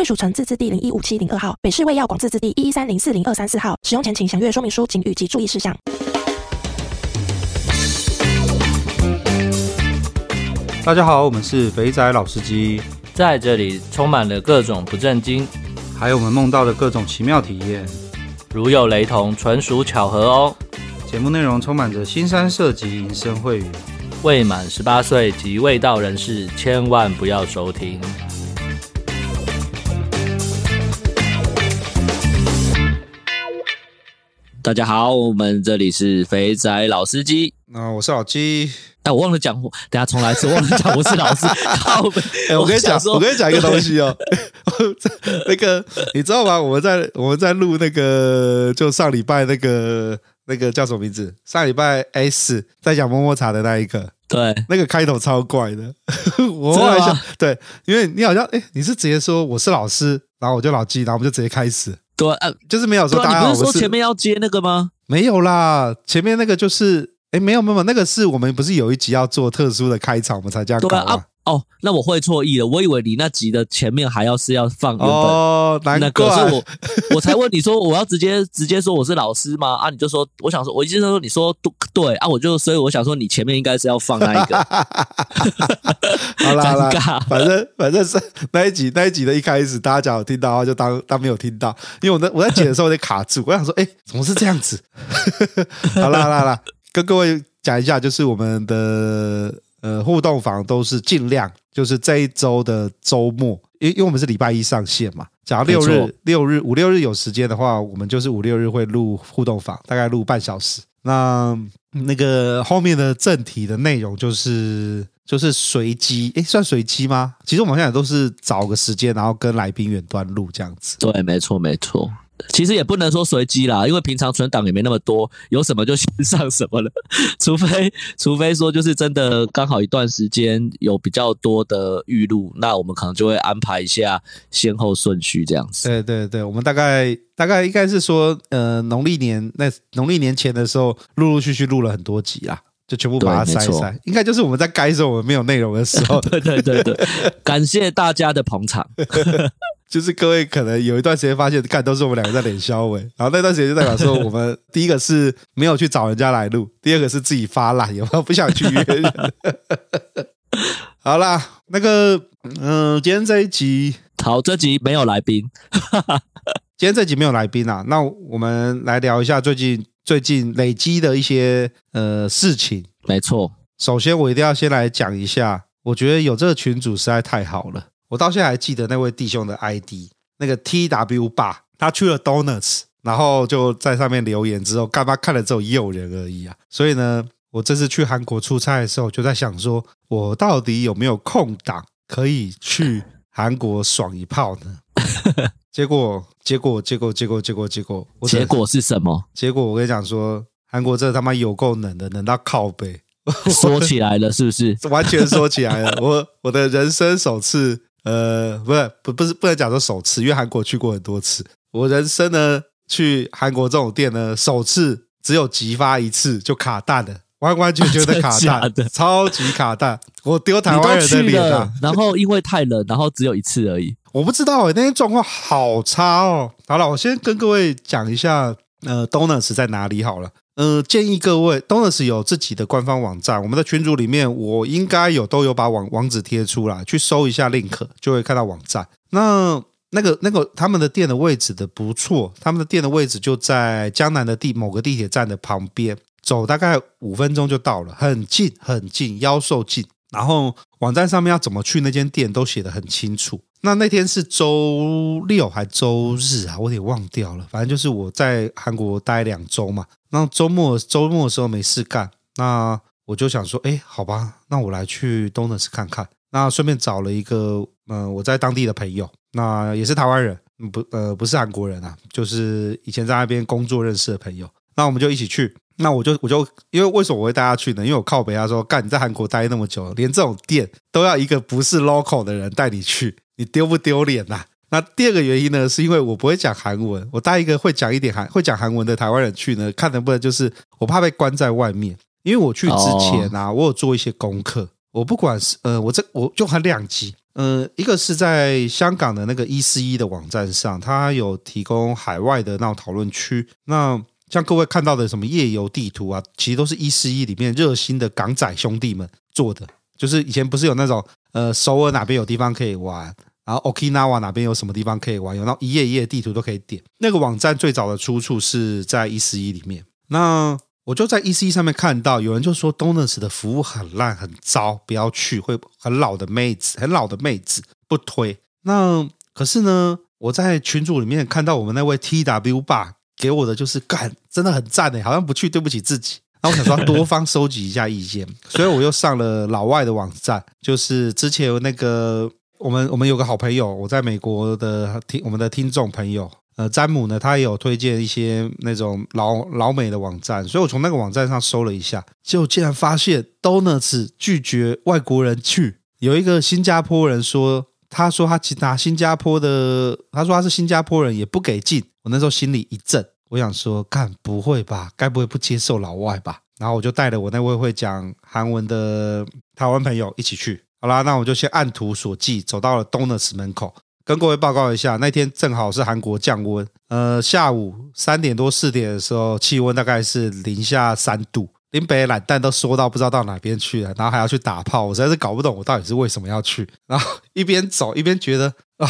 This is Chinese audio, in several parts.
卫署城自治地零一五七零二号，北市卫药广自治地一一三零四零二三四号。使用前请详阅说明书、警语及注意事项。大家好，我们是肥仔老司机，在这里充满了各种不正经，还有我们梦到的各种奇妙体验。如有雷同，纯属巧合哦。节目内容充满着新三色及淫声秽语，未满十八岁及未到人士千万不要收听。大家好，我们这里是肥仔老司机。那、呃、我是老鸡。哎，我忘了讲，等下重来一次，忘了讲，我是老师。哎，我跟你讲，我跟你讲一个东西哦。那个你知道吗？我们在我们在录那个，就上礼拜那个那个叫什么名字？上礼拜 S 在讲摸摸茶的那一个，对，那个开头超怪的。我后来想，对，因为你好像哎，你是直接说我是老师，然后我就老鸡，然后我们就直接开始。对，啊，就是没有说大家好，你不是说前面要接那个吗？没有啦，前面那个就是，哎，没有没有，那个是我们不是有一集要做特殊的开场，我们才这样搞啊。哦，那我会错意了，我以为你那集的前面还要是要放原本哦，难怪，可是我我才问你说我要直接直接说我是老师吗？啊，你就说我想说，我意思是说你说对啊，我就所以我想说你前面应该是要放那一个 好啦，尴尬，反正反正是那一集那一集的一开始大家讲有听到，就当当没有听到，因为我在我在剪的时候有点卡住，我想说哎，怎么是这样子？好啦好啦好啦，跟各位讲一下，就是我们的。呃，互动房都是尽量就是这一周的周末，因因为我们是礼拜一上线嘛。假如六日、六日、五六日有时间的话，我们就是五六日会录互动房，大概录半小时。那那个后面的正题的内容就是就是随机，诶，算随机吗？其实我们现在都是找个时间，然后跟来宾远端录这样子。对，没错，没错。其实也不能说随机啦，因为平常存档也没那么多，有什么就先上什么了。除非除非说就是真的刚好一段时间有比较多的预录，那我们可能就会安排一下先后顺序这样子。对对对，我们大概大概应该是说，呃，农历年那农历年前的时候，陆陆续续录了很多集啦，就全部把它塞一塞。应该就是我们在该说我们没有内容的时候。对对对对，感谢大家的捧场。就是各位可能有一段时间发现，看都是我们两个在脸消委，然后那段时间就代表说，我们第一个是没有去找人家来录，第二个是自己发懒，有没有不想去约人？好啦，那个，嗯、呃，今天这一集，好，这集没有来宾，今天这集没有来宾啊，那我们来聊一下最近最近累积的一些呃事情。没错，首先我一定要先来讲一下，我觉得有这个群主实在太好了。我到现在还记得那位弟兄的 ID，那个 TW 爸，他去了 Donuts，然后就在上面留言之后，干嘛看了只有诱人而已啊！所以呢，我这次去韩国出差的时候，就在想说，我到底有没有空档可以去韩国爽一炮呢？结果，结果，结果，结果，结果，结果，结果是什么？结果我跟你讲说，韩国这他妈有够冷的，冷到靠背，说起来了是不是？完全说起来了，我我的人生首次。呃，不是，不不是不能讲说首次，因为韩国去过很多次。我人生呢，去韩国这种店呢，首次只有急发一次就卡蛋了，完完全全的 卡蛋，超级卡蛋。我丢台湾人的脸啊！然后因为太冷，然后只有一次而已。我不知道哎，那天状况好差哦。好了，我先跟各位讲一下，呃，Donuts 在哪里好了。呃，建议各位，Donuts 有自己的官方网站，我们的群组里面我应该有都有把网网址贴出来，去搜一下 link 就会看到网站。那那个那个他们的店的位置的不错，他们的店的位置就在江南的地某个地铁站的旁边，走大概五分钟就到了，很近很近，妖兽近。然后网站上面要怎么去那间店都写得很清楚。那那天是周六还周日啊？我给忘掉了。反正就是我在韩国待两周嘛。那周末周末的时候没事干，那我就想说，哎，好吧，那我来去 Donuts 看看。那顺便找了一个嗯、我在当地的朋友，那也是台湾人，不呃不是韩国人啊，就是以前在那边工作认识的朋友。那我们就一起去。那我就我就因为为什么我会带他去呢？因为我靠北他说，干你在韩国待那么久，连这种店都要一个不是 local 的人带你去，你丢不丢脸呐？那第二个原因呢，是因为我不会讲韩文，我带一个会讲一点韩会讲韩文的台湾人去呢，看能不能就是我怕被关在外面。因为我去之前啊，我有做一些功课。我不管是呃，我这我就很两极。呃，一个是在香港的那个一四一的网站上，它有提供海外的那种讨论区。那像各位看到的什么夜游地图啊，其实都是一四一里面热心的港仔兄弟们做的。就是以前不是有那种呃，首尔哪边有地方可以玩，然后 Okinawa 哪边有什么地方可以玩，有那一页一页地图都可以点。那个网站最早的出处是在一四一里面。那我就在 E C 上面看到有人就说 Donuts 的服务很烂很糟，不要去，会很老的妹子，很老的妹子不推。那可是呢，我在群组里面看到我们那位 T W 爸给我的就是干，真的很赞诶，好像不去对不起自己。然后我想说多方收集一下意见，所以我又上了老外的网站，就是之前有那个我们我们有个好朋友，我在美国的听我们的听众朋友。呃，詹姆呢，他也有推荐一些那种老老美的网站，所以我从那个网站上搜了一下，结果竟然发现 Donuts 拒绝外国人去。有一个新加坡人说，他说他拿新加坡的，他说他是新加坡人，也不给进。我那时候心里一震，我想说，干不会吧？该不会不接受老外吧？然后我就带了我那位会讲韩文的台湾朋友一起去。好啦，那我就先按图索骥，走到了 Donuts 门口。跟各位报告一下，那天正好是韩国降温，呃，下午三点多四点的时候，气温大概是零下三度，林北懒蛋都缩到不知道到哪边去了，然后还要去打炮，我实在是搞不懂我到底是为什么要去。然后一边走一边觉得啊，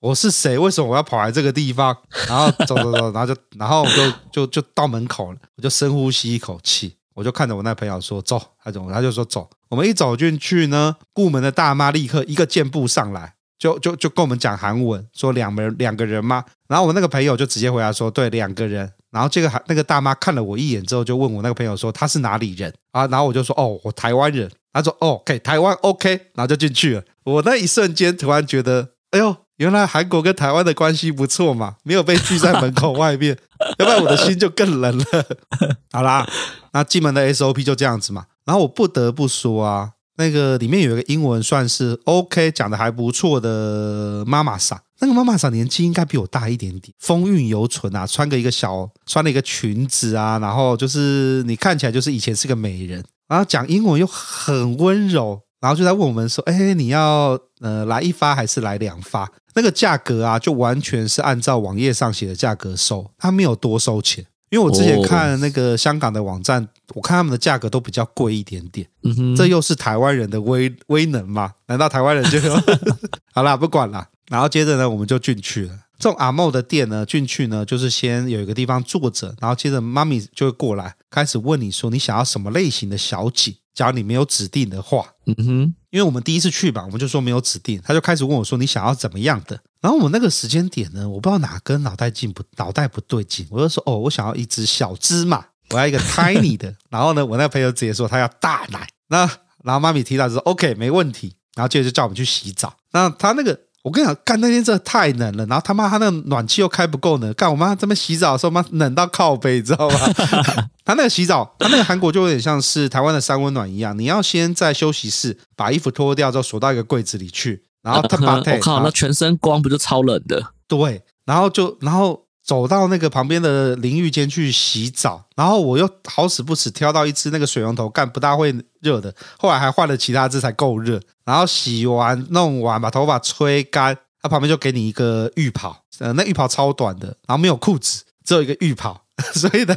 我是谁？为什么我要跑来这个地方？然后走走走，然后就然后我就就就到门口了，我就深呼吸一口气，我就看着我那朋友说走，他怎么他就说走。我们一走进去呢，顾门的大妈立刻一个箭步上来。就就就跟我们讲韩文，说两人两个人吗？然后我那个朋友就直接回答说，对，两个人。然后这个那个大妈看了我一眼之后，就问我那个朋友说，他是哪里人啊？然后我就说，哦，我台湾人。他说，哦，OK，台湾 OK，然后就进去了。我那一瞬间突然觉得，哎呦，原来韩国跟台湾的关系不错嘛，没有被拒在门口外面，要不然我的心就更冷了。好啦，那进门的 SOP 就这样子嘛。然后我不得不说啊。那个里面有一个英文算是 OK，讲的还不错的妈妈桑，那个妈妈桑年纪应该比我大一点点，风韵犹存啊，穿个一个小，穿了一个裙子啊，然后就是你看起来就是以前是个美人，然后讲英文又很温柔，然后就在问我们说，哎，你要呃来一发还是来两发？那个价格啊，就完全是按照网页上写的价格收，他没有多收钱。因为我之前看那个香港的网站，哦、我看他们的价格都比较贵一点点。嗯哼，这又是台湾人的威威能吗？难道台湾人就 好啦，不管啦。然后接着呢，我们就进去了。这种阿茂的店呢，进去呢，就是先有一个地方坐着，然后接着妈咪就会过来，开始问你说你想要什么类型的小姐。假如你没有指定的话，嗯哼，因为我们第一次去吧，我们就说没有指定，他就开始问我说你想要怎么样的。然后我那个时间点呢，我不知道哪根脑袋进不脑袋不对劲，我就说哦，我想要一只小芝麻，我要一个 tiny 的。然后呢，我那个朋友直接说他要大奶。那然后妈咪提到说 OK 没问题，然后接着就叫我们去洗澡。那他那个。我跟你讲，干那天真的太冷了，然后他妈他那个暖气又开不够呢。干我妈这边洗澡的时候，妈冷到靠背，你知道吗？他那个洗澡，他那个韩国就有点像是台湾的三温暖一样，你要先在休息室把衣服脱掉之后锁到一个柜子里去，然后他把 我靠，那全身光不就超冷的？对，然后就然后。走到那个旁边的淋浴间去洗澡，然后我又好死不死挑到一只那个水龙头，干不大会热的，后来还换了其他只才够热。然后洗完弄完，把头发吹干，他旁边就给你一个浴袍，呃，那浴袍超短的，然后没有裤子，只有一个浴袍。所以呢，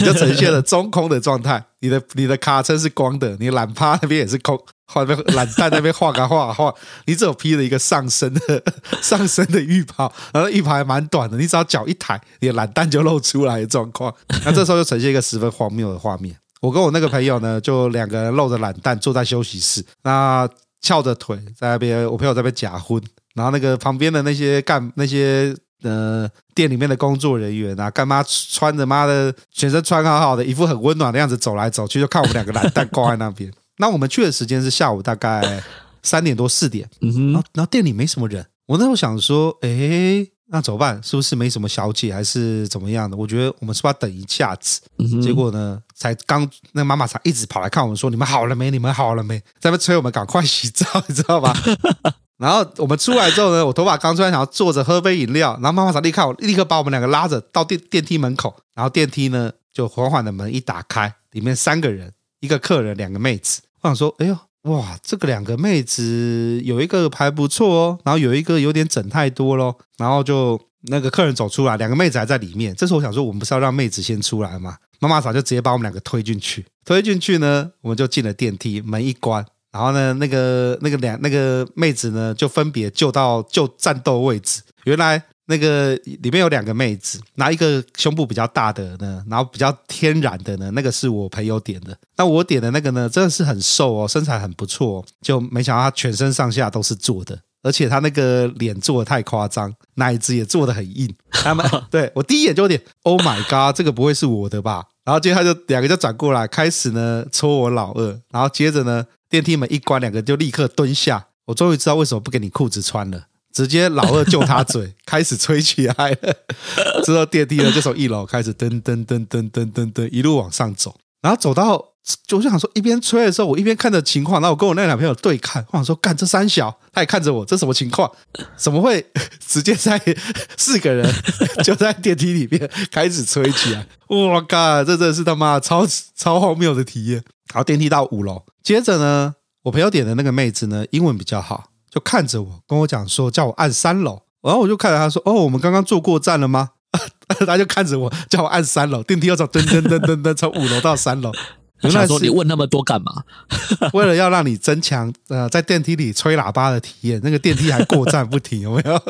你就呈现了中空的状态。你的你的卡称是光的，你懒趴那边也是空，画那懒蛋那边画个画画。你只有披了一个上身的 上身的浴袍，然后浴袍还蛮短的，你只要脚一抬，你的懒蛋就露出来的状况。那这时候就呈现一个十分荒谬的画面。我跟我那个朋友呢，就两个人露着懒蛋坐在休息室，那翘着腿在那边，我朋友在那边假婚，然后那个旁边的那些干那些。呃，店里面的工作人员啊，干妈穿着妈的全身穿好好的，一副很温暖的样子走来走去，就看我们两个懒蛋挂在那边。那我们去的时间是下午大概三点多四点，嗯哼，然后然后店里没什么人，我那时候想说，哎，那怎么办？是不是没什么小姐，还是怎么样的？我觉得我们是不是要等一下子？嗯结果呢，才刚那妈妈才一直跑来看我们说，你们好了没？你们好了没？在那催我们赶快洗澡，你知道吧？然后 我们出来之后呢，我头发刚出来，想要坐着喝杯饮料，然后妈妈才立刻立刻把我们两个拉着到电电梯门口，然后电梯呢就缓缓的门一打开，里面三个人，一个客人，两个妹子。我想说，哎呦。哇，这个两个妹子有一个还不错哦，然后有一个有点整太多咯，然后就那个客人走出来，两个妹子还在里面。这时候我想说，我们不是要让妹子先出来吗？妈妈嫂就直接把我们两个推进去，推进去呢，我们就进了电梯，门一关，然后呢，那个那个两那个妹子呢，就分别就到就战斗位置，原来。那个里面有两个妹子，拿一个胸部比较大的呢，然后比较天然的呢，那个是我朋友点的。那我点的那个呢，真的是很瘦哦，身材很不错哦，就没想到她全身上下都是做的，而且他那个脸做的太夸张，奶子也做的很硬。他们对我第一眼就有点，Oh my god，这个不会是我的吧？然后接着他就两个就转过来，开始呢抽我老二，然后接着呢电梯门一关，两个就立刻蹲下。我终于知道为什么不给你裤子穿了。直接老二就他嘴 开始吹起来了，之后电梯呢就从一楼开始噔噔噔噔噔噔噔一路往上走，然后走到就我就想说一边吹的时候，我一边看着情况，然后我跟我那个男朋友对看，我想说干这三小，他也看着我，这什么情况？怎么会 直接在 四个人 就在电梯里面开始吹起来？我靠，这真的是他妈超超荒谬的体验。然后电梯到五楼，接着呢，我朋友点的那个妹子呢，英文比较好。就看着我，跟我讲说，叫我按三楼。然后我就看着他说：“哦，我们刚刚坐过站了吗？”他就看着我，叫我按三楼。电梯又从噔噔噔噔噔从五楼到三楼。我想说，你问那么多干嘛？为了要让你增强呃在电梯里吹喇叭的体验。那个电梯还过站不停，有没有？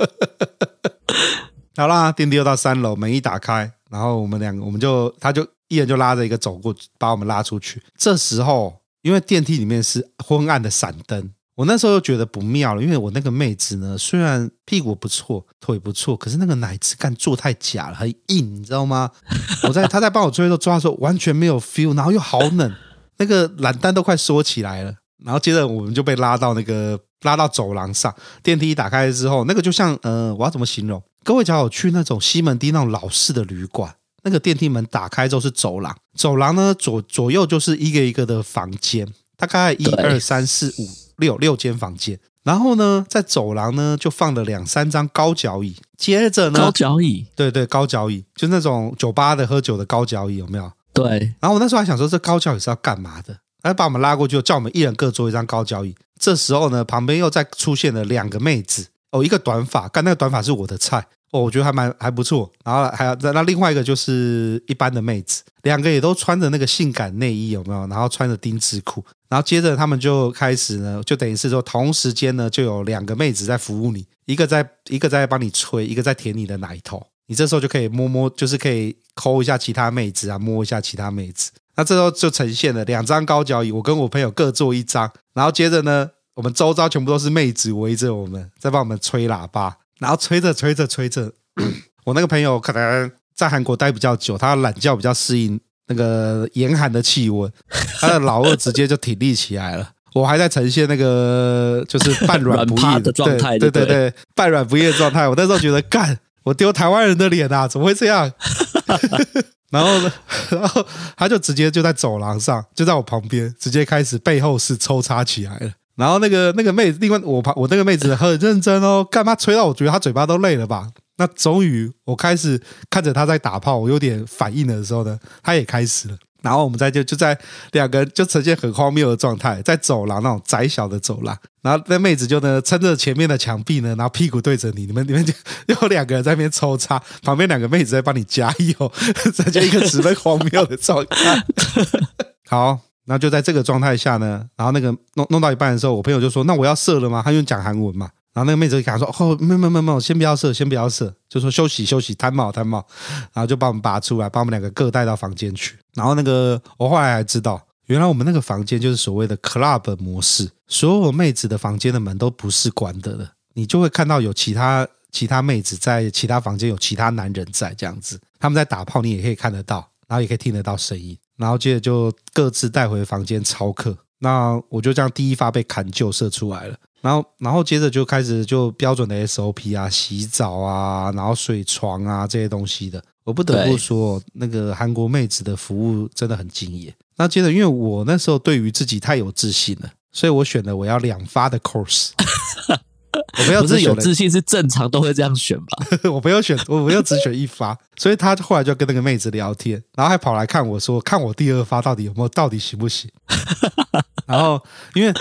好啦，电梯又到三楼，门一打开，然后我们两个，我们就他就一人就拉着一个走过，把我们拉出去。这时候，因为电梯里面是昏暗的闪灯。我那时候又觉得不妙了，因为我那个妹子呢，虽然屁股不错，腿不错，可是那个奶子干做太假了，很硬，你知道吗？我在她在帮我追的时候抓的时候完全没有 feel，然后又好冷，那个懒蛋都快缩起来了。然后接着我们就被拉到那个拉到走廊上，电梯一打开之后，那个就像呃，我要怎么形容？各位，假如去那种西门町那种老式的旅馆，那个电梯门打开之后是走廊，走廊呢左左右就是一个一个的房间，大概一二三四五。六六间房间，然后呢，在走廊呢就放了两三张高脚椅，接着呢，高脚椅，对对，高脚椅，就那种酒吧的喝酒的高脚椅，有没有？对。然后我那时候还想说，这高脚椅是要干嘛的？他把我们拉过去，叫我们一人各坐一张高脚椅。这时候呢，旁边又再出现了两个妹子，哦，一个短发，干那个短发是我的菜，哦，我觉得还蛮还不错。然后还有那那另外一个就是一般的妹子，两个也都穿着那个性感内衣，有没有？然后穿着丁字裤。然后接着他们就开始呢，就等于是说同时间呢，就有两个妹子在服务你，一个在一个在帮你吹，一个在舔你的奶头。你这时候就可以摸摸，就是可以抠一下其他妹子啊，摸一下其他妹子。那这时候就呈现了两张高脚椅，我跟我朋友各坐一张。然后接着呢，我们周遭全部都是妹子围着我们，在帮我们吹喇叭。然后吹着吹着吹着，我那个朋友可能在韩国待比较久，他懒觉比较适应。那个严寒的气温，他的老二直接就挺立起来了。我还在呈现那个就是半软 不硬的状态，对对对，半软不硬的状态。我那时候觉得干，我丢台湾人的脸啊，怎么会这样？然后呢，然后他就直接就在走廊上，就在我旁边，直接开始背后是抽插起来了。然后那个那个妹子，另外我旁我那个妹子很认真哦，干嘛吹到我觉得她嘴巴都累了吧？那终于，我开始看着她在打炮，我有点反应的时候呢，她也开始了。然后我们在就就在两个人就呈现很荒谬的状态，在走廊那种窄小的走廊。然后那妹子就呢撑着前面的墙壁呢，然后屁股对着你，你们 你们就有两个人在那边抽插，旁边两个妹子在帮你加油，这就一个十分荒谬的状态。好，那就在这个状态下呢，然后那个弄弄到一半的时候，我朋友就说：“那我要射了吗？”他用讲韩文嘛。然后那个妹子就跟他说：“哦，没有没有没有，先不要射，先不要射，就说休息休息，摊帽摊帽。”然后就把我们拔出来，把我们两个各带到房间去。然后那个我后来还知道，原来我们那个房间就是所谓的 club 模式，所有妹子的房间的门都不是关的了，你就会看到有其他其他妹子在其他房间，有其他男人在这样子，他们在打炮，你也可以看得到，然后也可以听得到声音。然后接着就各自带回房间操课。那我就这样第一发被砍就射出来了。然后，然后接着就开始就标准的 SOP 啊，洗澡啊，然后睡床啊这些东西的。我不得不说，那个韩国妹子的服务真的很敬业。那接着，因为我那时候对于自己太有自信了，所以我选了我要两发的 course。我没有只不是有自信是正常都会这样选吧？我没有选，我没有只选一发，所以他后来就跟那个妹子聊天，然后还跑来看我说，看我第二发到底有没有，到底行不行？然后因为。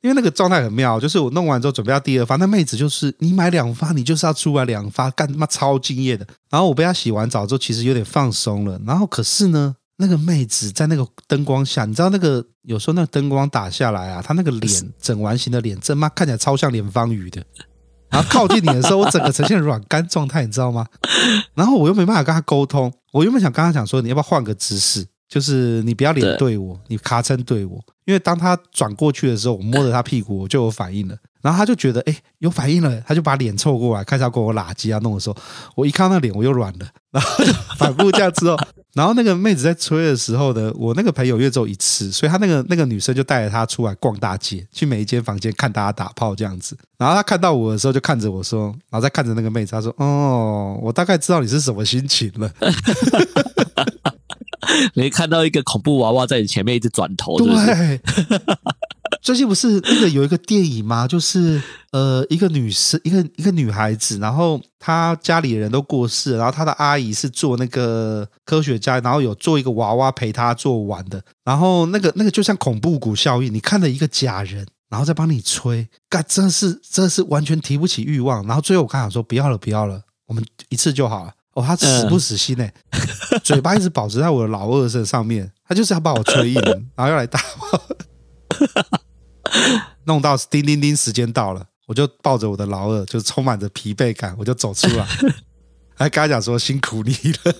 因为那个状态很妙，就是我弄完之后准备要第二发，那妹子就是你买两发，你就是要出来两发，干他妈超敬业的。然后我被他洗完澡之后，其实有点放松了。然后可是呢，那个妹子在那个灯光下，你知道那个有时候那个灯光打下来啊，她那个脸整完形的脸，真妈看起来超像脸方鱼的。然后靠近你的时候，我整个呈现软干状态，你知道吗？然后我又没办法跟她沟通，我原本想跟她讲说，你要不要换个姿势？就是你不要脸对我，你卡称对我，因为当她转过去的时候，我摸着她屁股，我就有反应了。然后她就觉得哎，有反应了，她就把脸凑过来，开始要跟我拉机啊弄的时候，我一看到那脸我又软了，然后就反复这样之后，然后那个妹子在吹的时候呢，我那个朋友约走一次，所以他那个那个女生就带着他出来逛大街，去每一间房间看大家打炮这样子。然后他看到我的时候，就看着我说，然后再看着那个妹子，他说：“哦，我大概知道你是什么心情了。”你看到一个恐怖娃娃在你前面一直转头是不是？对，最近不是那个有一个电影吗？就是呃，一个女生，一个一个女孩子，然后她家里人都过世，然后她的阿姨是做那个科学家，然后有做一个娃娃陪她做玩的，然后那个那个就像恐怖谷效应，你看了一个假人，然后再帮你吹，干，真的是真的是完全提不起欲望，然后最后我刚想说不要了，不要了，我们一次就好了。哦，他死不死心哎，嘴巴一直保持在我的老二身上面，他就是要把我吹硬，然后要来打我，弄到叮叮叮，时间到了，我就抱着我的老二，就充满着疲惫感，我就走出来，还跟他讲说辛苦你了，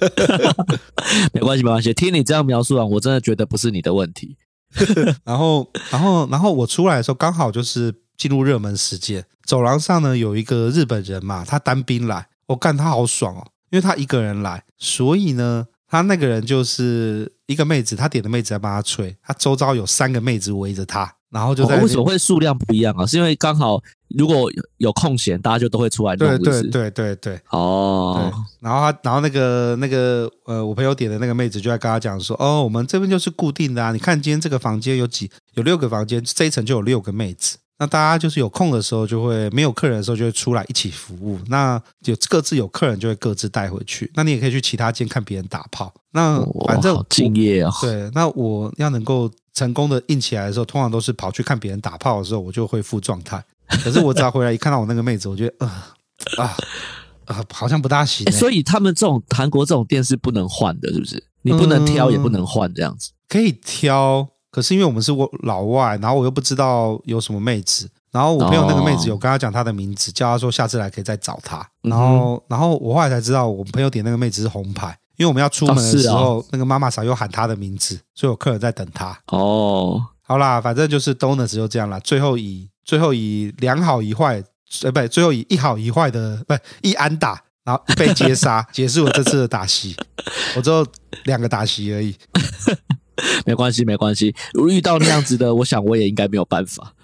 没关系没关系，听你这样描述啊，我真的觉得不是你的问题。然后然后然后我出来的时候刚好就是进入热门时间，走廊上呢有一个日本人嘛，他单兵来，我干他好爽哦。因为他一个人来，所以呢，他那个人就是一个妹子，他点的妹子在帮他吹，他周遭有三个妹子围着他，然后就在、哦、为什么会数量不一样啊？是因为刚好如果有空闲，大家就都会出来弄，对对对对对，哦对，然后他，然后那个那个呃，我朋友点的那个妹子就在跟他讲说，哦，我们这边就是固定的啊，你看今天这个房间有几，有六个房间，这一层就有六个妹子。那大家就是有空的时候，就会没有客人的时候，就会出来一起服务。那有各自有客人，就会各自带回去。那你也可以去其他间看别人打炮。那反正好敬业哦。对，那我要能够成功的硬起来的时候，通常都是跑去看别人打炮的时候，我就恢复状态。可是我只要回来一看到我那个妹子，我觉得 啊啊啊，好像不大行、欸。所以他们这种韩国这种店是不能换的，是不是？你不能挑，也不能换，这样子、嗯、可以挑。可是因为我们是我老外，然后我又不知道有什么妹子，然后我朋友那个妹子有跟他讲她的名字，叫他说下次来可以再找他。然后，然后我后来才知道，我朋友点那个妹子是红牌，因为我们要出门的时候，那个妈妈桑又喊他的名字，所以我客人在等他。哦，好啦，反正就是 Donuts 就这样啦。最后以最后以两好一坏，呃，不，最后以一好一坏的，不一安打，然后被接杀，结束了这次的打席。我只有两个打席而已。没关系，没关系。如果遇到那样子的，我想我也应该没有办法。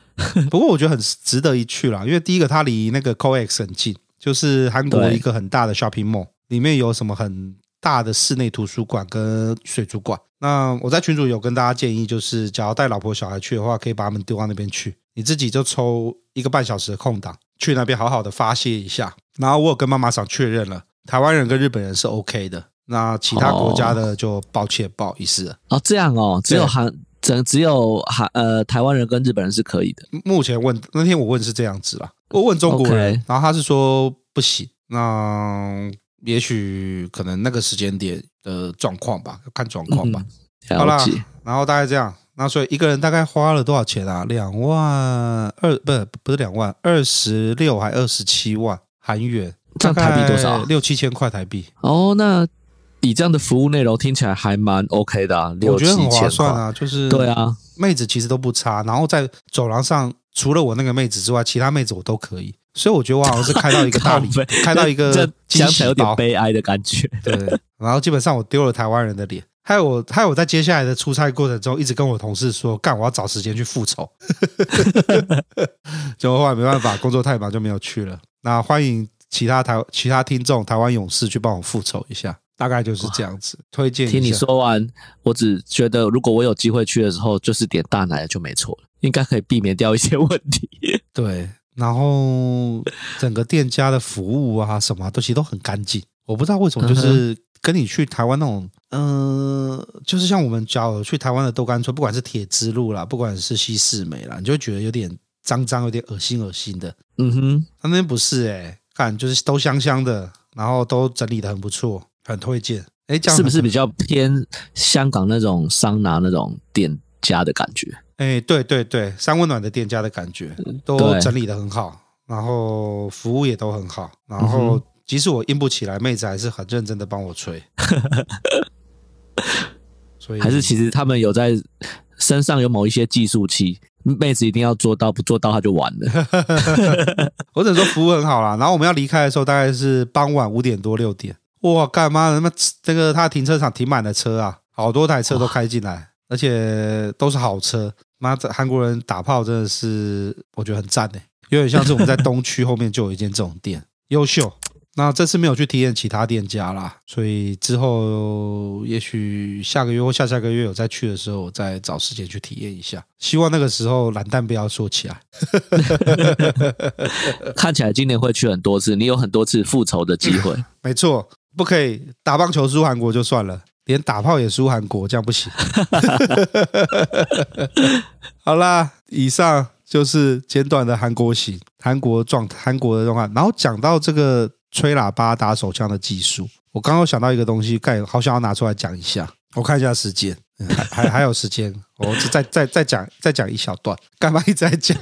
不过我觉得很值得一去啦，因为第一个它离那个 COEX 很近，就是韩国一个很大的 shopping mall，里面有什么很大的室内图书馆跟水族馆。那我在群主有跟大家建议，就是假如带老婆小孩去的话，可以把他们丢到那边去，你自己就抽一个半小时的空档去那边好好的发泄一下。然后我有跟妈妈桑确认了，台湾人跟日本人是 OK 的。那其他国家的就抱歉，不好意思了。哦，这样哦，只有韩，只只有韩呃台湾人跟日本人是可以的。目前问那天我问是这样子啦，我问中国人，然后他是说不行。那也许可能那个时间点的状况吧，看状况吧。嗯、好啦，然后大概这样。那所以一个人大概花了多少钱啊？两万二，不是不是两万，二十六还二十七万韩元，这样台币多少？六七千块台币。哦，那。以这样的服务内容听起来还蛮 OK 的啊，我觉得很划算啊，就是对啊，妹子其实都不差，然后在走廊上除了我那个妹子之外，其他妹子我都可以，所以我觉得我好像是开到一个大礼，开到一个惊喜包，有点悲哀的感觉。对，然后基本上我丢了台湾人的脸，还有我还有我在接下来的出差过程中，一直跟我同事说，干我要找时间去复仇。结果后来没办法，工作太忙就没有去了。那欢迎其他台其他听众台湾勇士去帮我复仇一下，大概就是这样子。推荐。听你说完，我只觉得如果我有机会去的时候，就是点大奶就没错了，应该可以避免掉一些问题。对，然后整个店家的服务啊什么都其实都很干净。我不知道为什么就是。跟你去台湾那种，嗯、呃，就是像我们假如去台湾的豆干村，不管是铁之路啦，不管是西四美啦，你就觉得有点脏脏，有点恶心恶心的。嗯哼，他那边不是诶、欸，看就是都香香的，然后都整理的很不错，很推荐。诶，这样是不是比较偏香港那种桑拿那种店家的感觉？哎，对对对，三温暖的店家的感觉，都整理的很好，然后服务也都很好，然后。嗯即使我硬不起来，妹子还是很认真的帮我吹。所以还是其实他们有在身上有某一些计数器，妹子一定要做到，不做到他就完了。我只能说服务很好啦。然后我们要离开的时候大概是傍晚五点多六点。哇，干嘛？他妈这个他停车场停满了车啊，好多台车都开进来，而且都是好车。妈，这韩国人打炮真的是我觉得很赞诶，有点像是我们在东区后面就有一间这种店，优秀。那这次没有去体验其他店家啦，所以之后也许下个月或下下个月有再去的时候，我再找时间去体验一下。希望那个时候懒蛋不要说起来。看起来今年会去很多次，你有很多次复仇的机会。没错，不可以打棒球输韩国就算了，连打炮也输韩国，这样不行。好啦，以上就是简短的韩国行，韩国状态，韩国的状况。然后讲到这个。吹喇叭打手枪的技术，我刚刚想到一个东西，盖好想要拿出来讲一下。我看一下时间，还还还有时间，我再再再讲再讲一小段，干嘛一直在讲？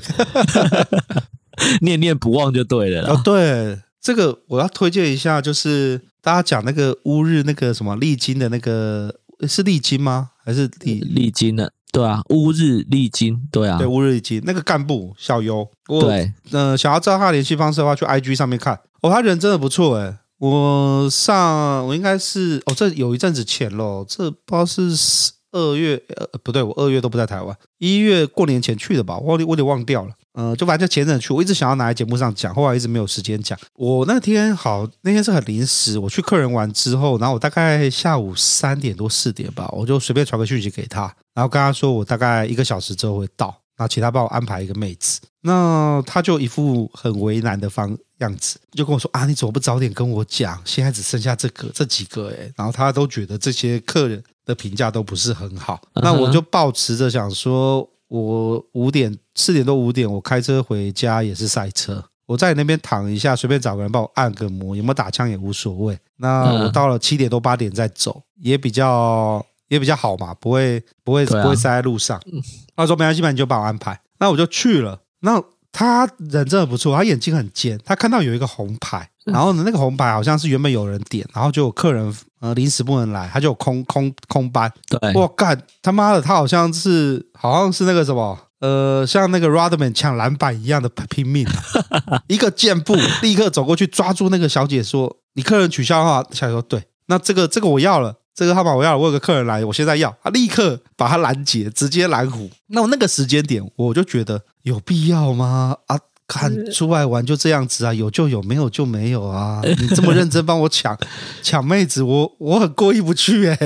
念念不忘就对了。哦，对，这个我要推荐一下，就是大家讲那个乌日那个什么丽晶的那个是丽晶吗？还是丽丽晶的？对啊，乌日丽晶，对啊，对乌日丽晶那个干部小优，对，嗯、呃，想要知道他的联系方式的话，去 IG 上面看。哦，他人真的不错诶，我上我应该是哦，这有一阵子前咯，这不知道是二月呃不对，我二月都不在台湾，一月过年前去的吧，我我有点忘掉了。嗯、呃，就反正就前阵去，我一直想要拿来节目上讲，后来一直没有时间讲。我那天好，那天是很临时，我去客人完之后，然后我大概下午三点多四点吧，我就随便传个讯息给他，然后跟他说我大概一个小时之后会到。然后其他帮我安排一个妹子，那他就一副很为难的方样子，就跟我说啊，你怎么不早点跟我讲？现在只剩下这个这几个诶，然后他都觉得这些客人的评价都不是很好。那我就抱持着想说，我五点四点多五点，我开车回家也是塞车，我在你那边躺一下，随便找个人帮我按个摩，有没有打枪也无所谓。那我到了七点多八点再走，也比较。也比较好嘛，不会不会、啊、不会塞在路上。他说没关系，你就帮我安排。那我就去了。那他人真的不错，他眼睛很尖。他看到有一个红牌，然后呢，那个红牌好像是原本有人点，然后就有客人呃临时不能来，他就有空空空班。对，我干他妈的，他好像是好像是那个什么呃，像那个 Rodman 抢篮板一样的拼命，一个箭步立刻走过去抓住那个小姐说：“你客人取消的话，小姐说对，那这个这个我要了。”这个号码我要，我有个客人来，我现在要，他立刻把他拦截，直接拦胡。那我那个时间点，我就觉得有必要吗？啊，看出来玩就这样子啊，有就有，没有就没有啊。你这么认真帮我抢抢妹子，我我很过意不去哎。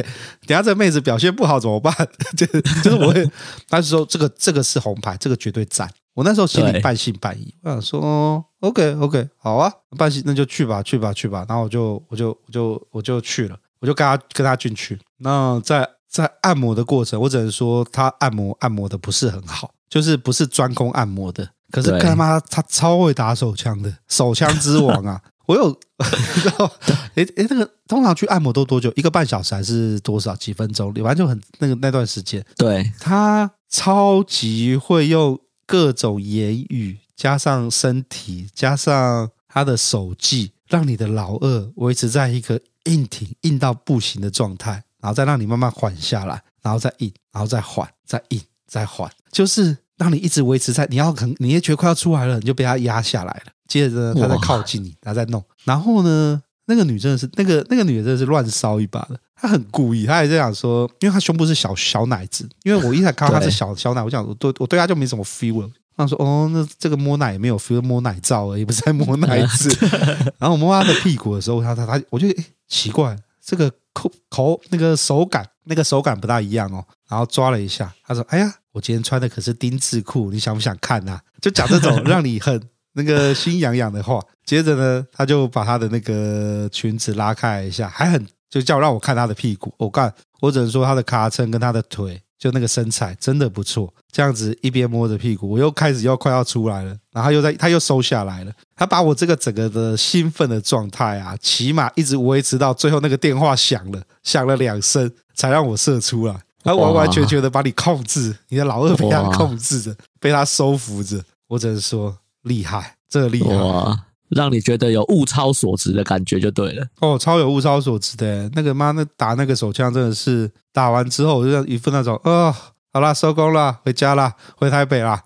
等下这妹子表现不好怎么办？就就是我会，他是说这个这个是红牌，这个绝对赞。我那时候心里半信半疑，我想说 OK OK 好啊，半信那就去吧去吧去吧。然后我就我就我就我就去了。我就跟他跟他进去，那在在按摩的过程，我只能说他按摩按摩的不是很好，就是不是专攻按摩的。可是干妈他超会打手枪的，手枪之王啊！我有，你知道，哎哎，那个通常去按摩都多久？一个半小时还是多少？几分钟？反正就很那个那段时间。对，他超级会用各种言语，加上身体，加上他的手技，让你的老二维持在一个。硬挺硬到不行的状态，然后再让你慢慢缓下来，然后再硬，然后再缓，再硬，再缓，就是让你一直维持在你要可能你也觉得快要出来了，你就被他压下来了。接着呢，他再靠近你，他再弄，然后呢，那个女真的是那个那个女的真的是乱烧一把的，她很故意，她还在想说，因为她胸部是小小奶子，因为我一开始看到她是小小奶，我想我对我对她就没什么 feel 了。她说哦，那这个摸奶也没有 feel，摸奶罩而已，不是在摸奶子。然后我摸他的屁股的时候，他他他，我觉得诶奇怪，这个口口那个手感那个手感不大一样哦。然后抓了一下，他说哎呀，我今天穿的可是丁字裤，你想不想看呐？就讲这种让你很。那个心痒痒的话，接着呢，他就把他的那个裙子拉开一下，还很就叫让我看他的屁股。我干，我只能说他的卡称跟他的腿，就那个身材真的不错。这样子一边摸着屁股，我又开始又快要出来了，然后又在他又收下来了。他把我这个整个的兴奋的状态啊，起码一直维持到最后那个电话响了，响了两声才让我射出来。他完完全全的把你控制，你的老二被他控制着，被他收服着。我只能说。厉害，这个厉害哇！让你觉得有物超所值的感觉就对了。哦，超有物超所值的。那个妈，那打那个手枪真的是打完之后，我就一副那种，哦，好啦，收工啦，回家啦，回台北啦。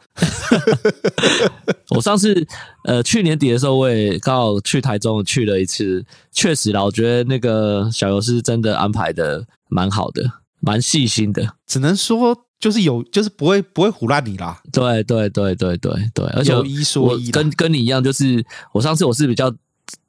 我上次呃去年底的时候，我也刚好去台中去了一次，确实啦，我觉得那个小游是真的安排的蛮好的，蛮细心的，只能说。就是有，就是不会不会唬烂你啦。对对对对对对，而且有一说一，跟跟你一样，就是我上次我是比较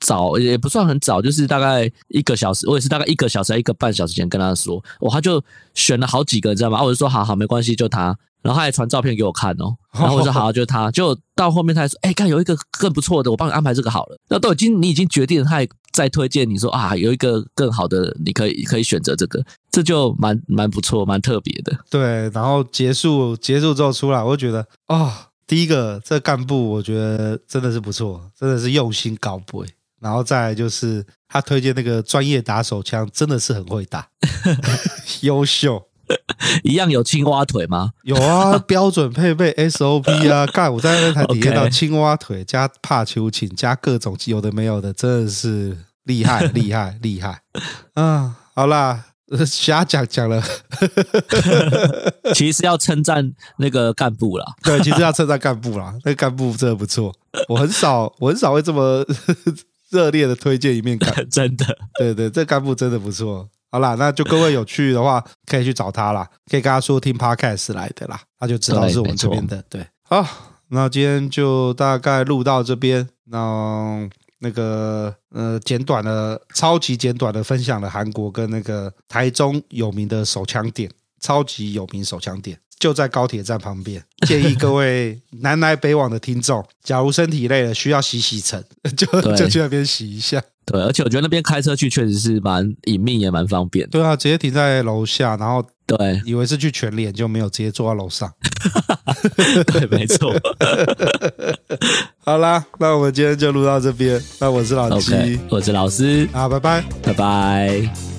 早，也不算很早，就是大概一个小时，我也是大概一个小时、一个半小时前跟他说，我他就选了好几个，你知道吗？我就说好好没关系，就他。然后他还传照片给我看哦，然后我说好，就是他。就到后面他还说，哎，看有一个更不错的，我帮你安排这个好了。那都已经你已经决定了，他还再推荐你说啊，有一个更好的，你可以可以选择这个，这就蛮蛮不错，蛮特别的。对，然后结束结束之后出来，我就觉得哦，第一个这干部我觉得真的是不错，真的是用心搞鬼。然后再来就是他推荐那个专业打手枪，真的是很会打，优秀。一样有青蛙腿吗？有啊，标准配备 SOP 啊！干，我在那台体验到青蛙腿加帕秋琴加各种有的没有的，真的是厉害厉害 厉害！啊，好啦，瞎讲讲了，其实要称赞那个干部啦。对，其实要称赞干部啦，那个干部真的不错。我很少，我很少会这么热烈的推荐一面干，真的。对对，这干部真的不错。好啦，那就各位有去的话，可以去找他啦，可以跟他说听 Podcast 来的啦，他就知道是我们这边的。对，好，那今天就大概录到这边。那那个呃，简短的、超级简短的分享了韩国跟那个台中有名的手枪店，超级有名手枪店就在高铁站旁边。建议各位南来北往的听众，假如身体累了需要洗洗尘，就就去那边洗一下。对，而且我觉得那边开车去确实是蛮隐秘，也蛮方便。对啊，直接停在楼下，然后对，以为是去全脸，就没有直接坐到楼上。对，没错。好啦，那我们今天就录到这边。那我是老七，我是老师，好，拜拜，拜拜。